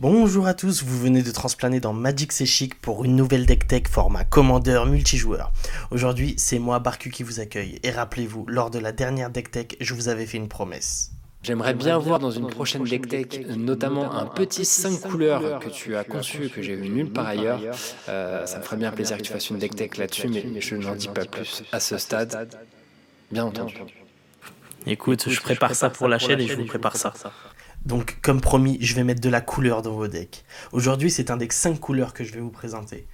Bonjour à tous, vous venez de transplaner dans Magic C'est Chic pour une nouvelle deck tech format commandeur multijoueur. Aujourd'hui, c'est moi Barcu qui vous accueille et rappelez-vous, lors de la dernière deck tech, je vous avais fait une promesse. J'aimerais bien voir dans une prochaine deck tech notamment un petit 5 couleurs que tu as conçu, que j'ai vu nulle part ailleurs. Euh, ça me ferait bien plaisir que tu fasses une deck tech là-dessus, mais je n'en dis pas plus à ce stade. Bien entendu. Écoute, je prépare ça pour la chaîne et je vous prépare ça. Donc, comme promis, je vais mettre de la couleur dans vos decks. Aujourd'hui, c'est un deck 5 couleurs que je vais vous présenter.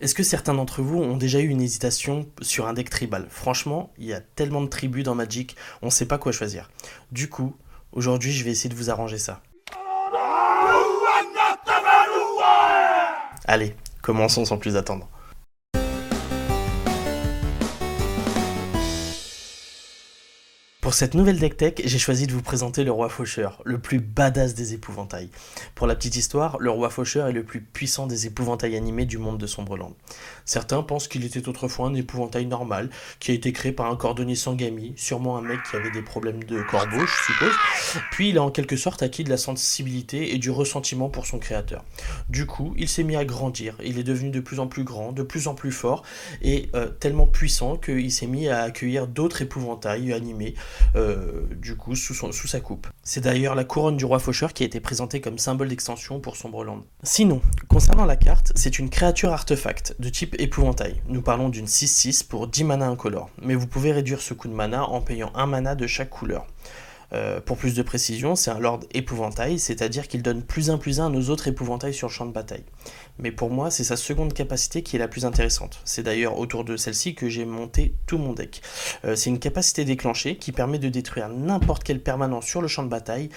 Est-ce que certains d'entre vous ont déjà eu une hésitation sur un deck tribal? Franchement, il y a tellement de tribus dans Magic, on ne sait pas quoi choisir. Du coup, aujourd'hui, je vais essayer de vous arranger ça. Allez, commençons sans plus attendre. Pour cette nouvelle deck tech, j'ai choisi de vous présenter le roi faucheur, le plus badass des épouvantails. Pour la petite histoire, le roi faucheur est le plus puissant des épouvantails animés du monde de Sombreland. Certains pensent qu'il était autrefois un épouvantail normal, qui a été créé par un cordonnier Sangami, sûrement un mec qui avait des problèmes de corbeau, je suppose. Puis il a en quelque sorte acquis de la sensibilité et du ressentiment pour son créateur. Du coup, il s'est mis à grandir, il est devenu de plus en plus grand, de plus en plus fort, et euh, tellement puissant qu'il s'est mis à accueillir d'autres épouvantails animés euh, du coup sous, sa coupe. C'est d'ailleurs la couronne du roi faucheur qui a été présentée comme symbole d'extension pour Sombreland. Sinon, concernant la carte, c'est une créature artefact de type épouvantail. Nous parlons d'une 6-6 pour 10 mana incolores, mais vous pouvez réduire ce coût de mana en payant un mana de chaque couleur. Euh, pour plus de précision, c'est un Lord épouvantail, c'est-à-dire qu'il donne plus un plus un à nos autres épouvantails sur le champ de bataille. Mais pour moi, c'est sa seconde capacité qui est la plus intéressante. C'est d'ailleurs autour de celle-ci que j'ai monté tout mon deck. Euh, c'est une capacité déclenchée qui permet de détruire n'importe quel permanent sur le champ de bataille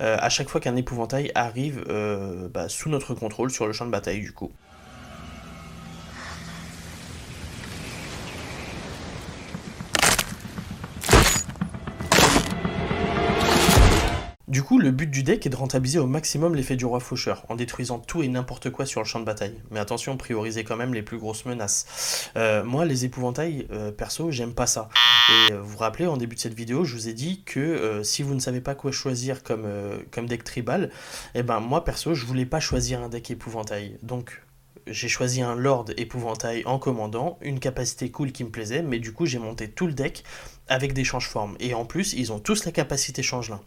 euh, à chaque fois qu'un épouvantail arrive bah, sous notre contrôle sur le champ de bataille du coup. Du coup, le but du deck est de rentabiliser au maximum l'effet du roi faucheur, en détruisant tout et n'importe quoi sur le champ de bataille. Mais attention, priorisez quand même les plus grosses menaces. Euh, moi, les épouvantails, euh, perso, j'aime pas ça. Et euh, vous vous rappelez, en début de cette vidéo, je vous ai dit que si vous ne savez pas quoi choisir comme, deck tribal, eh ben moi, perso, je voulais pas choisir un deck épouvantail. Donc, j'ai choisi un Lord épouvantail en commandant, une capacité cool qui me plaisait, mais du coup j'ai monté tout le deck avec des change-formes. Et en plus, ils ont tous la capacité changelin.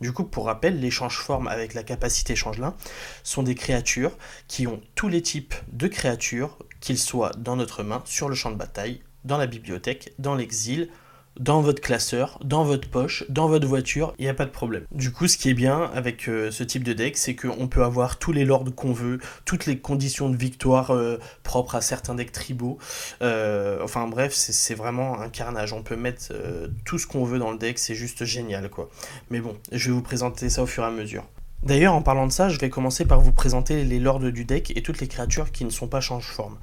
Du coup, pour rappel, les change-formes avec la capacité changelin sont des créatures qui ont tous les types de créatures, qu'ils soient dans notre main, sur le champ de bataille, dans la bibliothèque, dans l'exil, dans votre classeur, dans votre poche, dans votre voiture, il n'y a pas de problème. Du coup, ce qui est bien avec euh, ce type de deck, c'est qu'on peut avoir tous les lords qu'on veut, toutes les conditions de victoire euh, propres à certains decks tribaux. Euh, enfin bref, c'est vraiment un carnage. On peut mettre tout ce qu'on veut dans le deck, c'est juste génial quoi. Mais bon, je vais vous présenter ça au fur et à mesure. D'ailleurs, en parlant de ça, je vais commencer par vous présenter les lords du deck et toutes les créatures qui ne sont pas change-forme.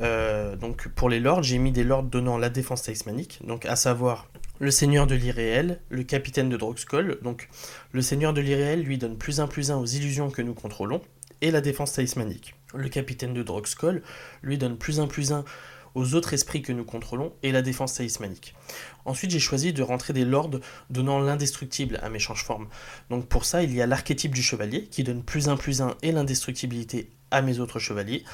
Euh, donc pour les lords, j'ai mis des lords donnant la défense talismanique, donc à savoir le seigneur de l'irréel, le capitaine de Droxcol. Donc le seigneur de l'irréel lui donne plus un plus un aux illusions que nous contrôlons, et la défense talismanique. Le capitaine de Droxcol lui donne plus un plus un aux autres esprits que nous contrôlons et la défense talismanique. Ensuite, j'ai choisi de rentrer des lords donnant l'indestructible à mes change-formes. Donc pour ça, il y a l'archétype du chevalier qui donne plus un plus un et l'indestructibilité à mes autres chevaliers.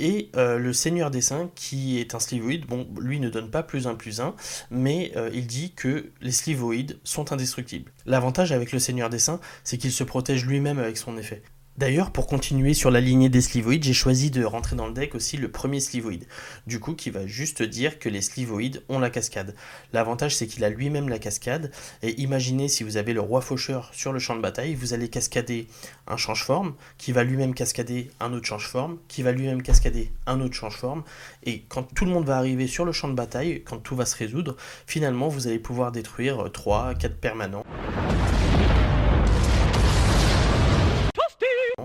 Et euh, le Seigneur des Saints, qui est un slivoïde, bon, lui ne donne pas plus un plus un, mais euh, il dit que les slivoïdes sont indestructibles. L'avantage avec le Seigneur des Saints, c'est qu'il se protège lui-même avec son effet. D'ailleurs, pour continuer sur la lignée des slivoïdes, j'ai choisi de rentrer dans le deck aussi le premier slivoïde. Du coup, qui va juste dire que les slivoïdes ont la cascade. L'avantage, c'est qu'il a lui-même la cascade. Et imaginez si vous avez le roi faucheur sur le champ de bataille, vous allez cascader un change-forme, qui va lui-même cascader un autre change-forme, qui va lui-même cascader un autre change-forme. Et quand tout le monde va arriver sur le champ de bataille, quand tout va se résoudre, finalement, vous allez pouvoir détruire 3, 4 permanents.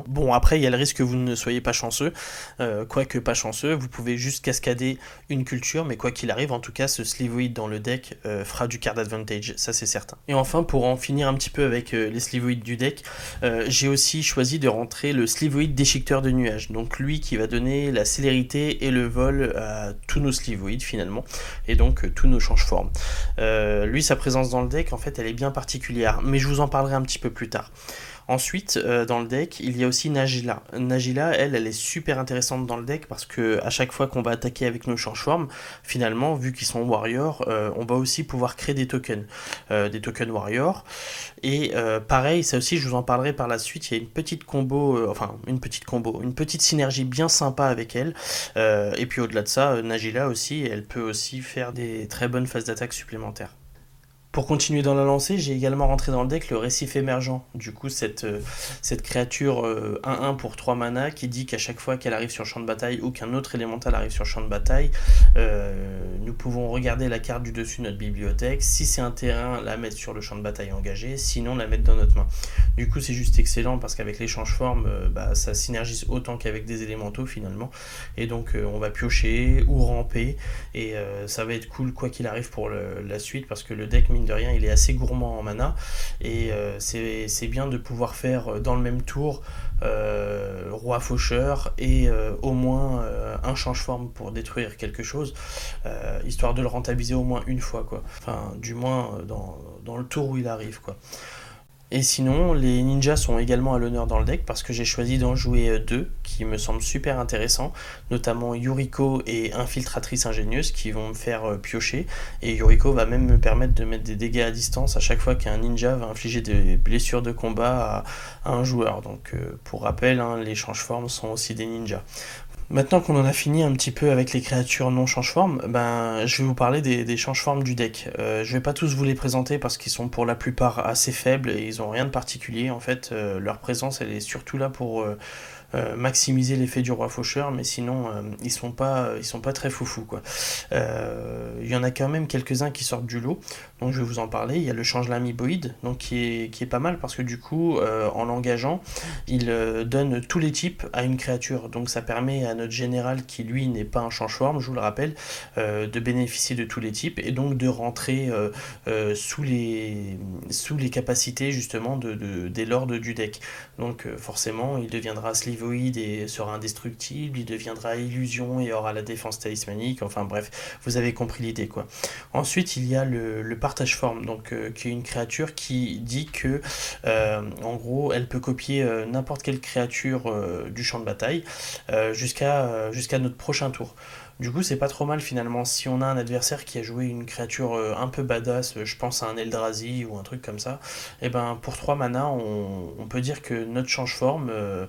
Bon, après, il y a le risque que vous ne soyez pas chanceux. Euh, quoique pas chanceux, vous pouvez juste cascader une culture, mais quoi qu'il arrive, en tout cas, ce Slivoid dans le deck euh, fera du card advantage, ça c'est certain. Et enfin, pour en finir un petit peu avec euh, les Slivoids du deck, j'ai aussi choisi de rentrer le Slivoid déchiqueteur de nuages. Donc lui qui va donner la célérité et le vol à tous nos Slivoids finalement, et donc tous nos change-formes. lui, sa présence dans le deck, en fait, elle est bien particulière, mais je vous en parlerai un petit peu plus tard. Ensuite, euh, dans le deck, il y a aussi Nagila. Nagila, elle, elle est super intéressante dans le deck parce que à chaque fois qu'on va attaquer avec nos change-formes, finalement, vu qu'ils sont warriors, euh, on va aussi pouvoir créer des tokens, euh, des tokens warriors. Et pareil, ça aussi, je vous en parlerai par la suite. Il y a une petite combo, enfin une petite combo, une petite synergie bien sympa avec elle. et puis au-delà de ça, Nagila aussi, elle peut aussi faire des très bonnes phases d'attaque supplémentaires. Pour continuer dans la lancée, j'ai également rentré dans le deck le récif émergent. Du coup, cette, euh, cette créature 1-1 euh, pour 3 mana qui dit qu'à chaque fois qu'elle arrive sur champ de bataille ou qu'un autre élémental arrive sur champ de bataille, euh, nous pouvons regarder la carte du dessus de notre bibliothèque. Si c'est un terrain, la mettre sur le champ de bataille engagé, sinon la mettre dans notre main. Du coup, c'est juste excellent parce qu'avec l'échange forme, bah, ça synergise autant qu'avec des élémentaux finalement. Et donc, on va piocher ou ramper et ça va être cool quoi qu'il arrive pour la suite parce que le deck de rien, il est assez gourmand en mana. Et euh, c'est bien de pouvoir faire euh, dans le même tour euh, roi faucheur et au moins un change-forme pour détruire quelque chose, histoire de le rentabiliser au moins une fois, quoi. Enfin, du moins dans, dans le tour où il arrive, quoi. Et sinon, les ninjas sont également à l'honneur dans le deck parce que j'ai choisi d'en jouer euh, deux qui me semblent super intéressants, notamment Yuriko et Infiltratrice Ingénieuse qui vont me faire euh, piocher. Et Yuriko va même me permettre de mettre des dégâts à distance à chaque fois qu'un ninja va infliger des blessures de combat à, un joueur. Donc, euh, pour rappel, hein, les change-formes sont aussi des ninjas. Maintenant qu'on en a fini un petit peu avec les créatures non change-forme, ben, je vais vous parler des, des change-formes du deck. Euh, je vais pas tous vous les présenter parce qu'ils sont pour la plupart assez faibles et ils ont rien de particulier. En fait, euh, leur présence, elle est surtout là pour euh, euh, maximiser l'effet du roi faucheur, mais sinon euh, ils sont pas ils sont pas très foufou quoi. Euh, il y en a quand même quelques-uns qui sortent du lot, donc je vais vous en parler. Il y a le change lamiboïde, donc qui est, qui est pas mal parce que du coup en l'engageant, il donne tous les types à une créature, donc ça permet à notre général qui lui n'est pas un change-forme, je vous le rappelle, de bénéficier de tous les types et donc de rentrer sous les sous les capacités justement de, de des lords du deck. Donc forcément, il deviendra sleeve et sera indestructible, il deviendra illusion et aura la défense talismanique, enfin bref, vous avez compris l'idée quoi. Ensuite il y a le, partage forme, donc euh, qui est une créature qui dit que euh, en gros elle peut copier euh, n'importe quelle créature du champ de bataille jusqu'à jusqu'à notre prochain tour. Du coup, c'est pas trop mal finalement. Si on a un adversaire qui a joué une créature euh, un peu badass, euh, je pense à un Eldrazi ou un truc comme ça, et eh ben pour 3 mana, on, peut dire que notre change-forme, euh,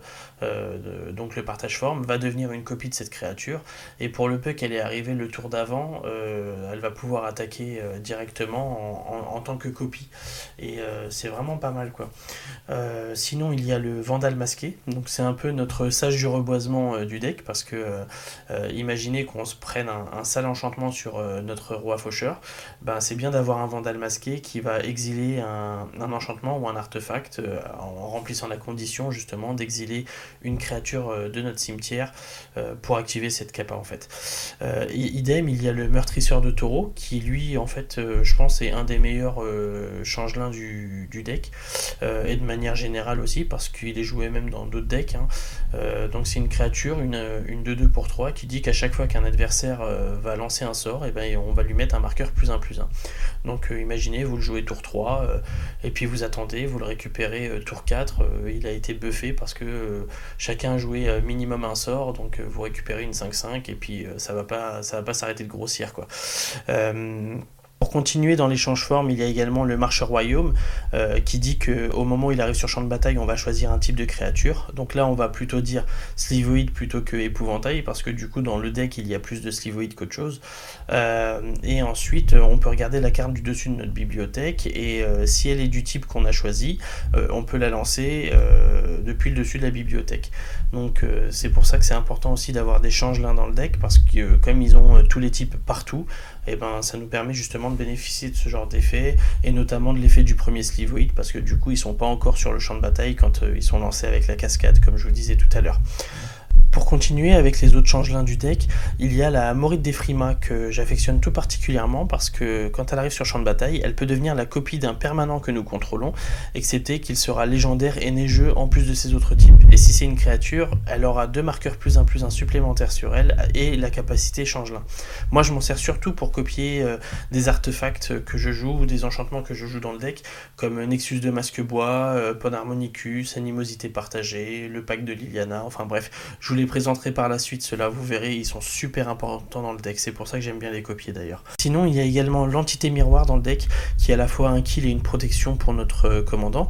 donc le partage-forme, va devenir une copie de cette créature. Et pour le peu qu'elle est arrivée le tour d'avant, elle va pouvoir attaquer directement en, tant que copie. Et c'est vraiment pas mal quoi. sinon, il y a le Vandal masqué. Donc c'est un peu notre sage du reboisement du deck parce que imaginez qu'on on se prenne un, sale enchantement sur euh, notre roi faucheur, ben, c'est bien d'avoir un vandal masqué qui va exiler un, enchantement ou un artefact euh, en remplissant la condition justement d'exiler une créature euh, de notre cimetière pour activer cette capa en fait. idem, il y a le meurtrisseur de taureau qui lui en fait je pense est un des meilleurs changelins du, deck et de manière générale aussi parce qu'il est joué même dans d'autres decks. Hein. donc c'est une créature, une, une 2-2 pour 3 qui dit qu'à chaque fois qu'un adversaire euh, va lancer un sort, et ben on va lui mettre un marqueur plus 1 plus 1. Donc euh, imaginez, vous le jouez tour 3, euh, et puis vous attendez, vous le récupérez tour 4, il a été buffé parce que chacun joué minimum un sort, donc vous récupérez une 5-5, et puis ça va pas ça va pas s'arrêter de grossir quoi. Pour continuer dans l'échange forme, il y a également le marcheur royaume euh, qui dit qu'au moment où il arrive sur champ de bataille, on va choisir un type de créature. Donc là, on va plutôt dire slivoïde plutôt que épouvantail parce que du coup, dans le deck, il y a plus de slivoïde qu'autre chose. Euh, et ensuite, on peut regarder la carte du dessus de notre bibliothèque et euh, si elle est du type qu'on a choisi, on peut la lancer depuis le dessus de la bibliothèque. Donc c'est pour ça que c'est important aussi d'avoir des changelins dans le deck parce que comme ils ont tous les types partout, et eh ben ça nous permet justement de bénéficier de ce genre d'effet et notamment de l'effet du premier slivoïde parce que du coup ils sont pas encore sur le champ de bataille quand euh, ils sont lancés avec la cascade comme je vous disais tout à l'heure. Pour continuer avec les autres changelins du deck, il y a la Morite d'Efrima que j'affectionne tout particulièrement parce que quand elle arrive sur champ de bataille, elle peut devenir la copie d'un permanent que nous contrôlons, excepté qu'il sera légendaire et neigeux en plus de ses autres types. Et si c'est une créature, elle aura deux marqueurs plus un plus un supplémentaires sur elle et la capacité changelin. Moi je m'en sers surtout pour copier euh, des artefacts que je joue ou des enchantements que je joue dans le deck, comme Nexus de Masque Bois, euh, Pon Harmonicus, Animosité Partagée, le pack de Liliana, enfin bref, je présenterai par la suite, ceux-là, vous verrez, ils sont super importants dans le deck, c'est pour ça que j'aime bien les copier d'ailleurs. Sinon, il y a également l'entité miroir dans le deck, qui est à la fois un kill et une protection pour notre euh, commandant.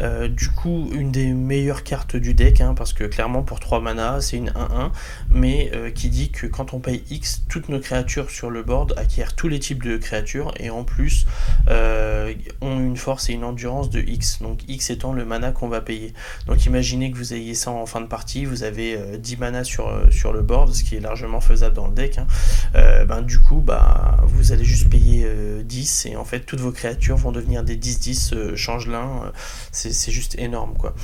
Euh, du coup, une des meilleures cartes du deck, hein, parce que clairement, pour 3 mana, c'est une 1-1, mais euh, qui dit que quand on paye X, toutes nos créatures sur le board acquièrent tous les types de créatures, et en plus, ont une force et une endurance de X, donc X étant le mana qu'on va payer. Donc imaginez que vous ayez ça en fin de partie, vous avez 10 mana sur, euh, sur le board, ce qui est largement faisable dans le deck, hein. euh, ben, du coup, bah, vous allez juste payer 10 euh, et en fait, toutes vos créatures vont devenir des 10-10 changelin. c'est juste énorme, quoi.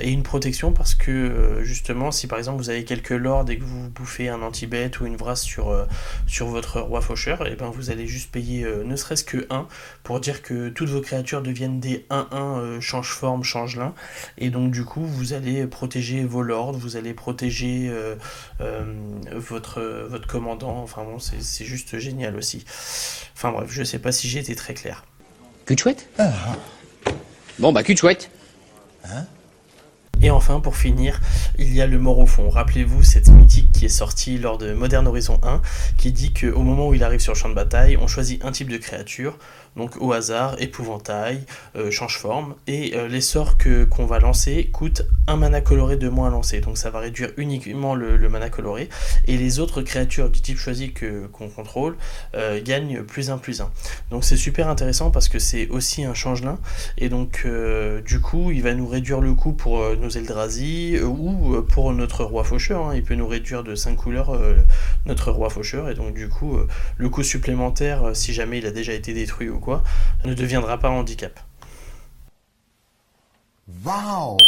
et une protection parce que, justement, si par exemple vous avez quelques lords et que vous bouffez un anti-bête ou une vrasse sur, sur votre roi faucheur, et ben vous allez juste payer ne serait-ce que 1 pour dire que toutes vos créatures deviennent des 1-1 change forme, changelin. Et donc, du coup, vous allez protéger vos lords, vous allez protéger euh, euh, votre, votre commandant. Enfin bon, c'est juste génial aussi. Enfin bref, je sais pas si j'ai été très clair. Cul de chouette ah. Bon bah cul de chouette. Hein? Et enfin, pour finir, il y a le mort au fond. Rappelez-vous cette mythique qui est sortie lors de Modern Horizon 1, qui dit qu'au moment où il arrive sur le champ de bataille, on choisit un type de créature, donc au hasard, épouvantail, euh, change forme, et euh, les sorts que qu'on va lancer coûtent un mana coloré de moins à lancer, donc ça va réduire uniquement le, mana coloré, et les autres créatures du type choisi que qu'on contrôle euh, gagnent plus un plus un. Donc c'est super intéressant parce que c'est aussi un changelin, et donc du coup il va nous réduire le coût pour nos Eldrazi ou pour notre roi faucheur, hein. il peut nous réduire de 5 couleurs notre roi faucheur, et donc du coup le coût supplémentaire si jamais il a déjà été détruit ne deviendra pas handicap. Wow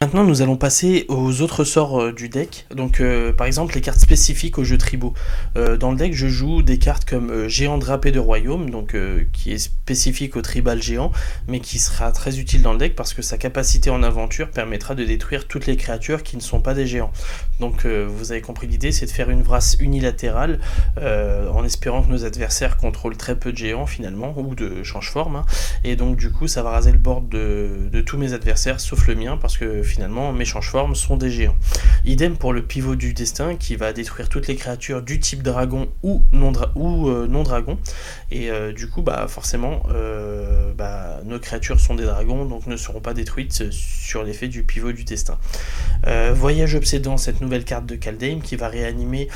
Maintenant, nous allons passer aux autres sorts euh, du deck. Donc, euh, par exemple, les cartes spécifiques aux jeux tribaux. Euh, dans le deck, je joue des cartes comme Géant drapé de royaume, donc qui est spécifique au tribal géant, mais qui sera très utile dans le deck parce que sa capacité en aventure permettra de détruire toutes les créatures qui ne sont pas des géants. Donc, vous avez compris l'idée, c'est de faire une brasse unilatérale en espérant que nos adversaires contrôlent très peu de géants finalement, ou de change forme. Hein. Et donc, du coup, ça va raser le board de, de tous mes adversaires, sauf le mien, parce que finalement mes change-formes sont des géants. Idem pour le pivot du destin qui va détruire toutes les créatures du type dragon ou non, ou, euh. Et euh, du coup, bah, forcément, euh, bah, nos créatures sont des dragons, donc ne seront pas détruites sur l'effet du pivot du destin. Voyage obsédant, cette nouvelle carte de Kaldheim qui va réanimer,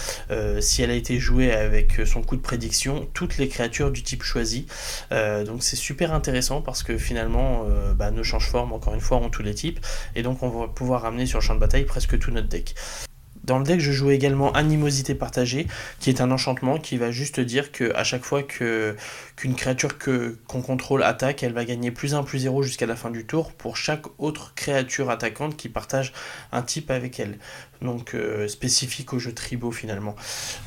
si elle a été jouée avec son coup de prédiction, toutes les créatures du type choisi. donc c'est super intéressant parce que finalement, bah, nos change-formes, encore une fois, ont tous les types. Et donc on va pouvoir ramener sur le champ de bataille presque tout notre deck. Dans le deck, je joue également Animosité partagée, qui est un enchantement qui va juste dire que à chaque fois que qu'une créature que qu'on contrôle attaque, elle va gagner plus 1 plus 0 jusqu'à la fin du tour pour chaque autre créature attaquante qui partage un type avec elle. Donc euh, spécifique aux jeux tribaux finalement.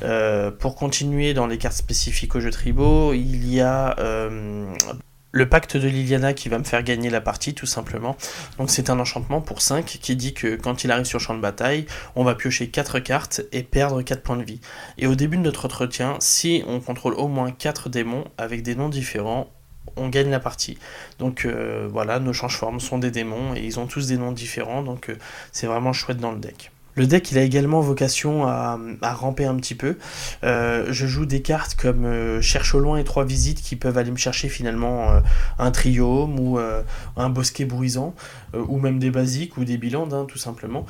Euh, pour continuer dans les cartes spécifiques aux jeux tribaux, il y a euh, le pacte de Liliana qui va me faire gagner la partie tout simplement. Donc c'est un enchantement pour 5 qui dit que quand il arrive sur champ de bataille, on va piocher 4 cartes et perdre 4 points de vie. Et au début de notre entretien, si on contrôle au moins 4 démons avec des noms différents, on gagne la partie. Donc euh, voilà, nos change-formes sont des démons et ils ont tous des noms différents, donc euh, c'est vraiment chouette dans le deck. Le deck, il a également vocation à, ramper un petit peu. Euh, je joue des cartes comme euh, Cherche au loin et trois visites qui peuvent aller me chercher finalement euh, un triome ou un bosquet bruisant, ou même des basiques ou des bilans, hein, tout simplement.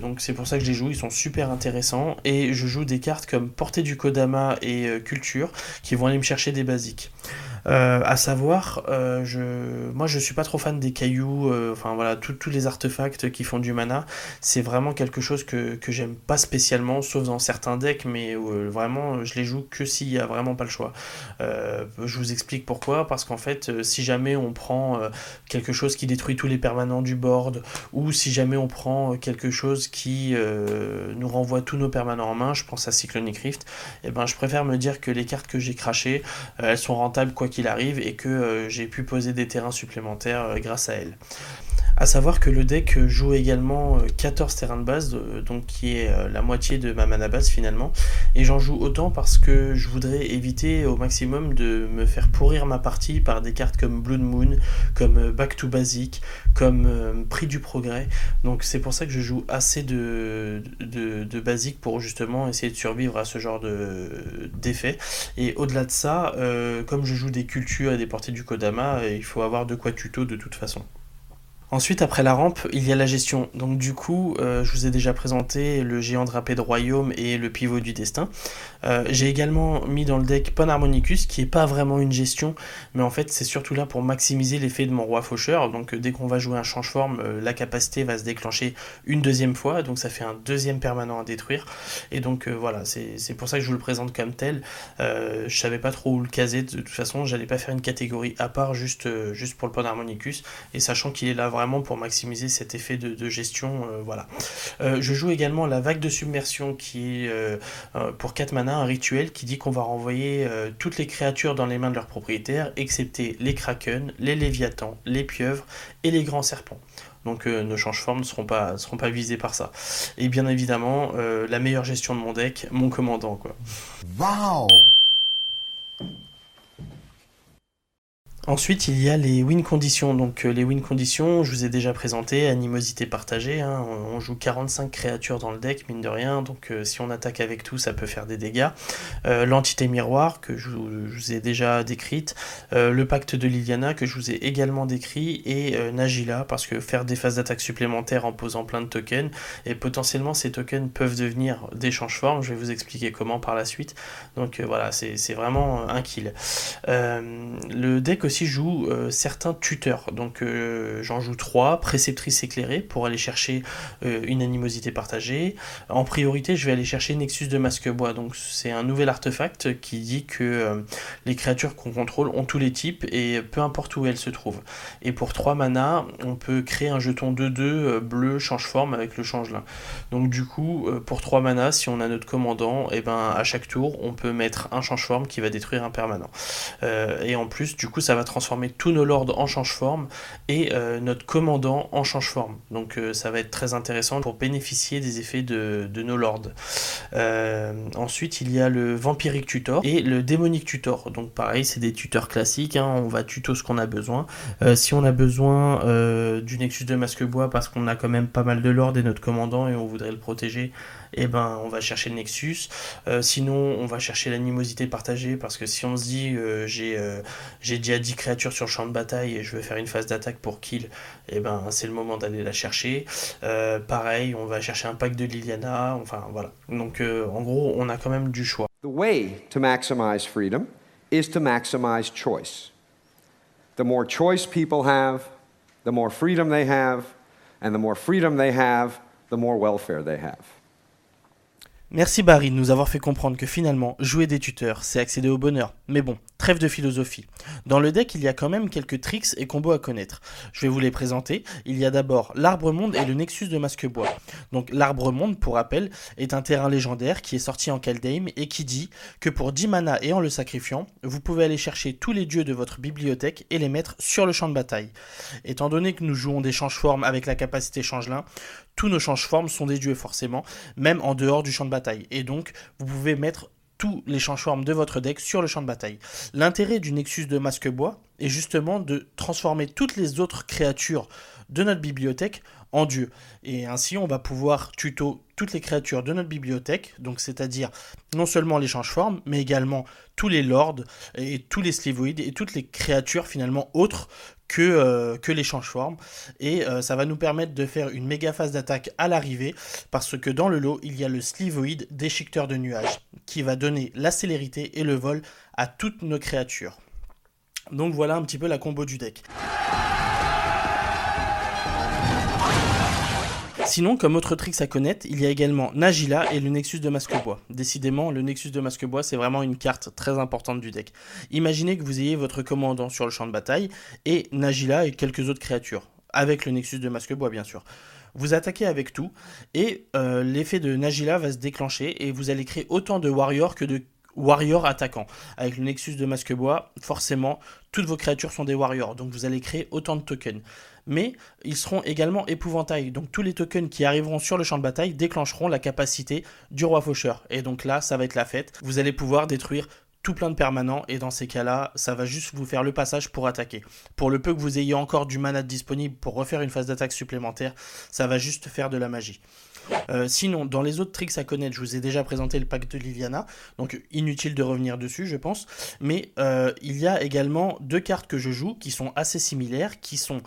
donc c'est pour ça que je les joue, ils sont super intéressants. Et je joue des cartes comme Portée du Kodama et Culture qui vont aller me chercher des basiques. Euh, à savoir, euh, je, moi je suis pas trop fan des cailloux, euh, enfin voilà, tous les artefacts qui font du mana, c'est vraiment quelque chose que, que j'aime pas spécialement, sauf dans certains decks, mais vraiment je les joue que s'il y a vraiment pas le choix. je vous explique pourquoi, parce qu'en fait, si jamais on prend quelque chose qui détruit tous les permanents du board, ou si jamais on prend quelque chose qui nous renvoie tous nos permanents en main, je pense à Cyclonic Rift, et eh ben je préfère me dire que les cartes que j'ai crachées, elles sont rentables quoi qu'il arrive et que euh, j'ai pu poser des terrains supplémentaires euh, grâce à elle. A savoir que le deck joue également 14 euh, terrains de base, donc qui est la moitié de ma mana base finalement. Et j'en joue autant parce que je voudrais éviter au maximum de me faire pourrir ma partie par des cartes comme Blood Moon, comme Back to Basic, comme Prix du Progrès. Donc c'est pour ça que je joue assez de, de, pour justement essayer de survivre à ce genre d'effet. Et au-delà de ça, comme je joue des cultures et des portées du Kodama, il faut avoir de quoi tuto de toute façon. Ensuite, après la rampe, il y a la gestion. Donc du coup, euh, je vous ai déjà présenté le géant drapé de royaume et le pivot du destin. Euh, j'ai également mis dans le deck Panharmonicus, qui est pas vraiment une gestion, mais en fait c'est surtout là pour maximiser l'effet de mon roi faucheur. Donc dès qu'on va jouer un change-forme, euh, la capacité va se déclencher une deuxième fois, donc ça fait un deuxième permanent à détruire. Et donc voilà, c'est pour ça que je vous le présente comme tel. je savais pas trop où le caser, de toute façon, j'allais pas faire une catégorie à part juste, juste pour le Panharmonicus, et sachant qu'il est là vraiment pour maximiser cet effet de, gestion. Euh, voilà. Euh, je joue également la vague de submersion qui est euh, pour 4 mana un rituel qui dit qu'on va renvoyer toutes les créatures dans les mains de leurs propriétaires, excepté les kraken, les léviathans, les pieuvres et les grands serpents. Donc nos change-formes ne seront pas, seront pas visés par ça. Et bien évidemment, la meilleure gestion de mon deck, mon commandant. Quoi. Wow Ensuite, il y a les win conditions. Donc, euh, les win conditions, je vous ai déjà présenté, animosité partagée. Hein. On joue 45 créatures dans le deck, mine de rien. Donc, euh, si on attaque avec tout, ça peut faire des dégâts. Euh, l'entité miroir, que je, vous ai déjà décrite. le pacte de Liliana, que je vous ai également décrit. Et Nagila, parce que faire des phases d'attaque supplémentaires en posant plein de tokens. Et potentiellement, ces tokens peuvent devenir des change-formes. Je vais vous expliquer comment par la suite. Donc, voilà, c'est vraiment un kill. le deck aussi joue euh, certains tuteurs. Donc euh, j'en joue trois, préceptrice éclairée pour aller chercher euh, une animosité partagée. En priorité, je vais aller chercher Nexus de masque bois. Donc c'est un nouvel artefact qui dit que les créatures qu'on contrôle ont tous les types et peu importe où elles se trouvent. Et pour 3 mana, on peut créer un jeton 2-2 bleu change forme avec le changelin. Donc du coup, pour 3 mana, si on a notre commandant, et eh ben à chaque tour, on peut mettre un change forme qui va détruire un permanent. et en plus, du coup, ça va transformer tous nos lords en change-forme et euh, notre commandant en change-forme. Donc euh, ça va être très intéressant pour bénéficier des effets de, nos lords. Euh, ensuite, il y a le vampiric tutor et le démonique tutor. Donc pareil, c'est des tuteurs classiques. Hein. on va tuto ce qu'on a besoin. si on a besoin du Nexus de masque bois parce qu'on a quand même pas mal de lords et notre commandant et on voudrait le protéger, et eh ben on va chercher le Nexus. sinon, on va chercher l'animosité partagée parce que si on se dit j'ai déjà dit créature sur le champ de bataille et je veux faire une phase d'attaque pour kill, et eh ben c'est le moment d'aller la chercher. Euh, pareil, on va chercher un pack de Liliana, enfin voilà. Donc euh, en gros, on a quand même du choix. The way to maximize freedom is to maximize choice. The more choice people have, the more freedom they have, and the more freedom they have, the more welfare they have. Merci Barry de nous avoir fait comprendre que finalement, jouer des tuteurs, c'est accéder au bonheur. Mais bon, trêve de philosophie. Dans le deck, il y a quand même quelques tricks et combos à connaître. Je vais vous les présenter. Il y a d'abord l'arbre monde et le nexus de masque bois. Donc l'arbre monde, pour rappel, est un terrain légendaire qui est sorti en Kaldheim et qui dit que pour 10 mana et en le sacrifiant, vous pouvez aller chercher tous les dieux de votre bibliothèque et les mettre sur le champ de bataille. Étant donné que nous jouons des change-formes avec la capacité changelin, tous nos change-formes sont des dieux forcément, même en dehors du champ de bataille. Et donc, vous pouvez mettre tous les change-formes de votre deck sur le champ de bataille. L'intérêt du Nexus de Masque Bois est justement de transformer toutes les autres créatures de notre bibliothèque en dieux. Et ainsi, on va pouvoir tuto toutes les créatures de notre bibliothèque, donc c'est-à-dire non seulement les change-formes, mais également tous les lords et tous les slivoïdes et toutes les créatures finalement autres que, euh, que les change-formes. Et euh, ça va nous permettre de faire une méga phase d'attaque à l'arrivée, parce que dans le lot, il y a le slivoïde déchiqueteur de nuages, qui va donner la célérité et le vol à toutes nos créatures. Donc voilà un petit peu la combo du deck. Sinon, comme autre trick à connaître, il y a également Nagila et le Nexus de Masque-Bois. Décidément, le Nexus de Masque-Bois, c'est vraiment une carte très importante du deck. Imaginez que vous ayez votre commandant sur le champ de bataille et Nagila et quelques autres créatures, avec le Nexus de Masque-Bois bien sûr. Vous attaquez avec tout et euh, l'effet de Nagila va se déclencher et vous allez créer autant de warriors que de warriors attaquants. Avec le Nexus de Masque-Bois, forcément, toutes vos créatures sont des warriors, donc vous allez créer autant de tokens mais ils seront également épouvantails. Donc tous les tokens qui arriveront sur le champ de bataille déclencheront la capacité du roi faucheur. Et donc là, ça va être la fête. Vous allez pouvoir détruire tout plein de permanents et dans ces cas-là, ça va juste vous faire le passage pour attaquer. Pour le peu que vous ayez encore du mana disponible pour refaire une phase d'attaque supplémentaire, ça va juste faire de la magie. Euh, sinon, dans les autres tricks à connaître, je vous ai déjà présenté le pack de Liliana, donc inutile de revenir dessus, je pense. Mais euh, il y a également deux cartes que je joue qui sont assez similaires, qui sont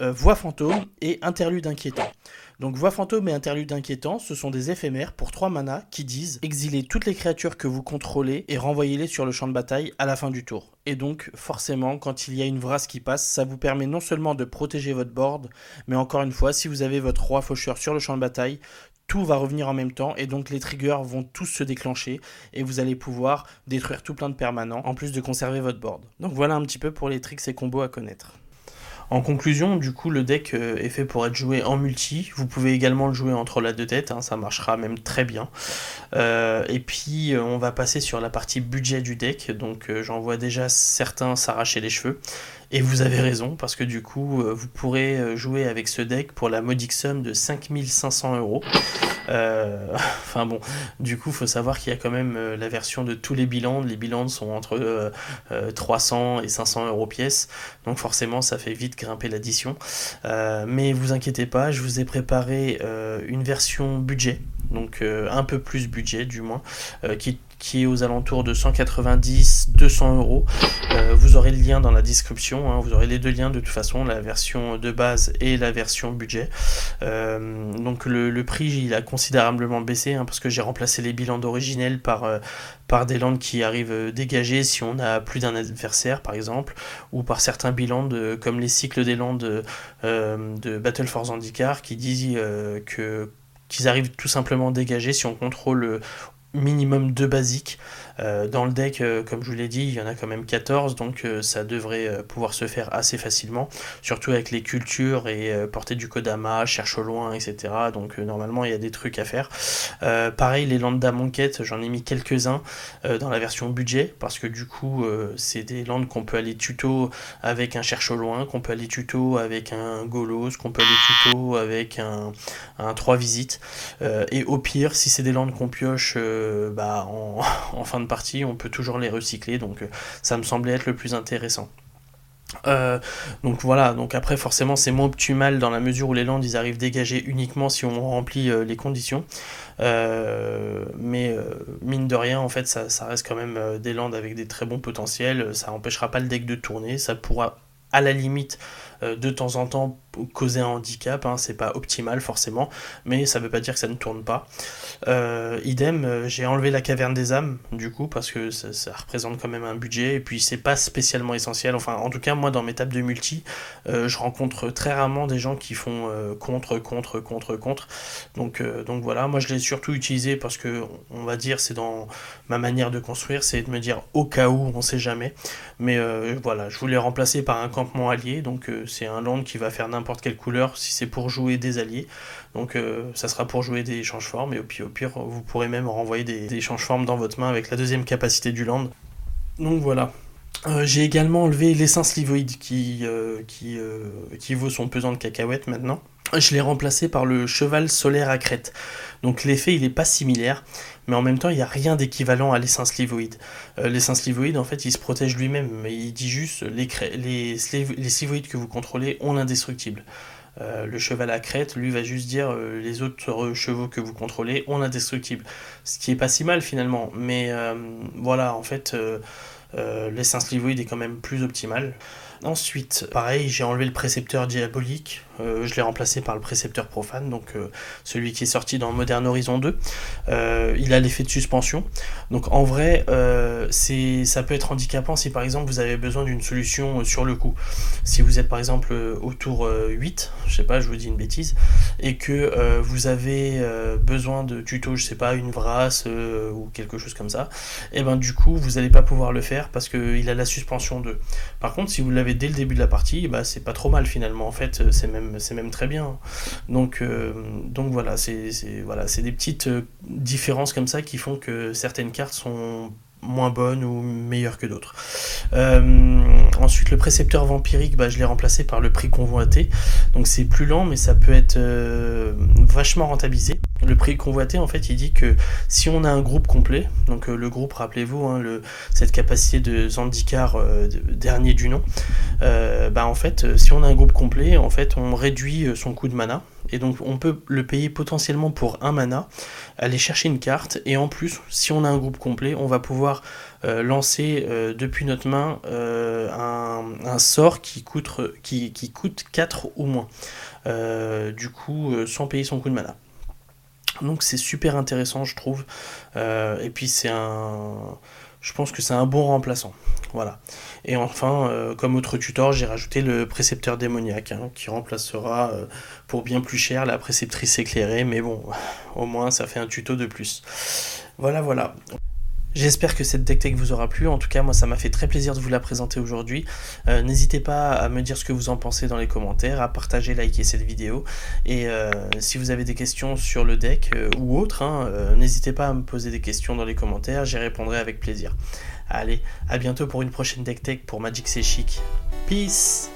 euh, voix fantôme et interlude inquiétant. Donc voix fantôme et interlude inquiétant, ce sont des éphémères pour 3 manas qui disent exilez toutes les créatures que vous contrôlez et renvoyez-les sur le champ de bataille à la fin du tour. Et donc forcément quand il y a une vrasse qui passe, ça vous permet non seulement de protéger votre board, mais encore une fois si vous avez votre roi faucheur sur le champ de bataille, tout va revenir en même temps et donc les triggers vont tous se déclencher et vous allez pouvoir détruire tout plein de permanents en plus de conserver votre board. Donc voilà un petit peu pour les tricks et combos à connaître. En conclusion, du coup, le deck euh, est fait pour être joué en multi. Vous pouvez également le jouer entre la deux têtes, hein, ça marchera même très bien. Euh, et puis, euh, on va passer sur la partie budget du deck. Donc, j'en vois déjà certains s'arracher les cheveux. Et vous avez raison, parce que du coup, vous pourrez jouer avec ce deck pour la modique somme de 5500 euros. Euh, enfin bon, du coup, il faut savoir qu'il y a quand même euh, la version de tous les bilans. Les bilans sont entre 300 euh, et 500 euros pièce. Donc forcément, ça fait vite grimper l'addition. mais vous inquiétez pas, je vous ai préparé une version budget donc un peu plus budget du moins, qui qui est aux alentours de 190-200 euros. Euh, vous aurez le lien dans la description, hein. vous aurez les deux liens de toute façon, la version de base et la version budget. Euh, donc le, prix il a considérablement baissé hein, parce que j'ai remplacé les bilans d'originel par, euh, par des landes qui arrivent dégagées si on a plus d'un adversaire par exemple, ou par certains bilans de, comme les cycles des landes de, Battle for Zendikar qui disent que qu'ils arrivent tout simplement dégagés si on contrôle minimum deux basiques. Euh, dans le deck, euh, comme je vous l'ai dit, il y en a quand même 14, donc euh, ça devrait pouvoir se faire assez facilement, surtout avec les cultures et porter du Kodama, cherche au loin, etc. Donc normalement, il y a des trucs à faire. pareil, les Lambda Monquette, j'en ai mis quelques-uns dans la version budget, parce que du coup, c'est des landes qu'on peut aller tuto avec un cherche au loin, qu'on peut aller tuto avec un Golos, qu'on peut aller tuto avec un, un 3 visites. et au pire, si c'est des landes qu'on pioche bah, en fin de on peut toujours les recycler, donc euh, ça me semblait être le plus intéressant. Euh, donc voilà, donc après forcément c'est moins optimal dans la mesure où les landes ils arrivent dégagés uniquement si on remplit euh, les conditions. mais mine de rien en fait ça, ça reste quand même des landes avec des très bons potentiels, ça empêchera pas le deck de tourner, ça pourra à la limite de temps en temps causer un handicap, hein, c'est pas optimal forcément, mais ça veut pas dire que ça ne tourne pas. Euh, idem, euh, j'ai enlevé la caverne des âmes, du coup, parce que ça, représente quand même un budget, et puis c'est pas spécialement essentiel. Enfin, en tout cas, moi, dans mes tables de multi, euh, je rencontre très rarement des gens qui font contre, contre, contre, contre. Donc, donc voilà, moi, je l'ai surtout utilisé parce que, on va dire, c'est dans ma manière de construire, c'est de me dire au cas où, on sait jamais. Mais voilà, je voulais remplacer par un campement allié, donc c'est un land qui va faire n'importe quelle couleur si c'est pour jouer des alliés. Donc euh, ça sera pour jouer des change-formes et au pire, vous pourrez même renvoyer des, change-formes dans votre main avec la deuxième capacité du land. Donc voilà. Euh, j'ai également enlevé l'essence livoïde qui, euh, qui, qui vaut son pesant de cacahuètes maintenant. Je l'ai remplacé par le cheval solaire à crête. Donc l'effet il n'est pas similaire, mais en même temps il n'y a rien d'équivalent à l'essence livoïde. l'essence livoïde en fait il se protège lui-même, mais il dit juste les, les, les slivoïdes que vous contrôlez ont l'indestructible. Euh, le cheval à crête, lui, va juste dire euh, les autres chevaux que vous contrôlez ont l'indestructible. Ce qui est pas si mal finalement, mais euh, voilà, en fait, l'essence livoïde est quand même plus optimale. Ensuite, pareil, j'ai enlevé le précepteur diabolique. Euh, je l'ai remplacé par le précepteur profane, donc euh, celui qui est sorti dans Modern Horizon 2. Euh, il a l'effet de suspension. Donc en vrai, ça peut être handicapant si par exemple vous avez besoin d'une solution sur le coup. Si vous êtes par exemple au tour 8, je sais pas, je vous dis une bêtise, et que vous avez besoin de tuto, je sais pas, une vrasse ou quelque chose comme ça, et ben du coup vous n'allez pas pouvoir le faire parce qu'il a la suspension 2. Par contre, si vous l'avez dès le début de la partie, bah, c'est pas trop mal finalement. En fait, c'est même c'est même très bien. Donc, euh, donc voilà, c'est voilà, des petites euh, différences comme ça qui font que certaines cartes sont moins bonnes ou meilleures que d'autres. Euh, ensuite, le précepteur vampirique, bah, je l'ai remplacé par le prix convoité. Donc c'est plus lent, mais ça peut être vachement rentabilisé. Le prix convoité, en fait, il dit que si on a un groupe complet, donc le groupe, rappelez-vous, hein, cette capacité de Zandikar dernier du nom, bah en fait, si on a un groupe complet, en fait, on réduit son coût de mana. Et donc on peut le payer potentiellement pour un mana, aller chercher une carte, et en plus, si on a un groupe complet, on va pouvoir lancer depuis notre main un, sort qui coûte, qui, qui coûte 4 ou moins. du coup, sans payer son coup de mana. Donc c'est super intéressant, je trouve. et puis c'est un je pense que c'est un bon remplaçant. Voilà. Et enfin, euh, comme autre tutor, j'ai rajouté le précepteur démoniaque, hein, qui remplacera euh, pour bien plus cher la préceptrice éclairée, mais bon, au moins ça fait un tuto de plus. Voilà, voilà. J'espère que cette deck tech vous aura plu. En tout cas, moi, ça m'a fait très plaisir de vous la présenter aujourd'hui. Euh, n'hésitez pas à me dire ce que vous en pensez dans les commentaires, à partager, liker cette vidéo. Et euh, si vous avez des questions sur le deck euh, ou autre, hein, n'hésitez pas à me poser des questions dans les commentaires. J'y répondrai avec plaisir. Allez, à bientôt pour une prochaine deck tech pour Magic C'est Chic. Peace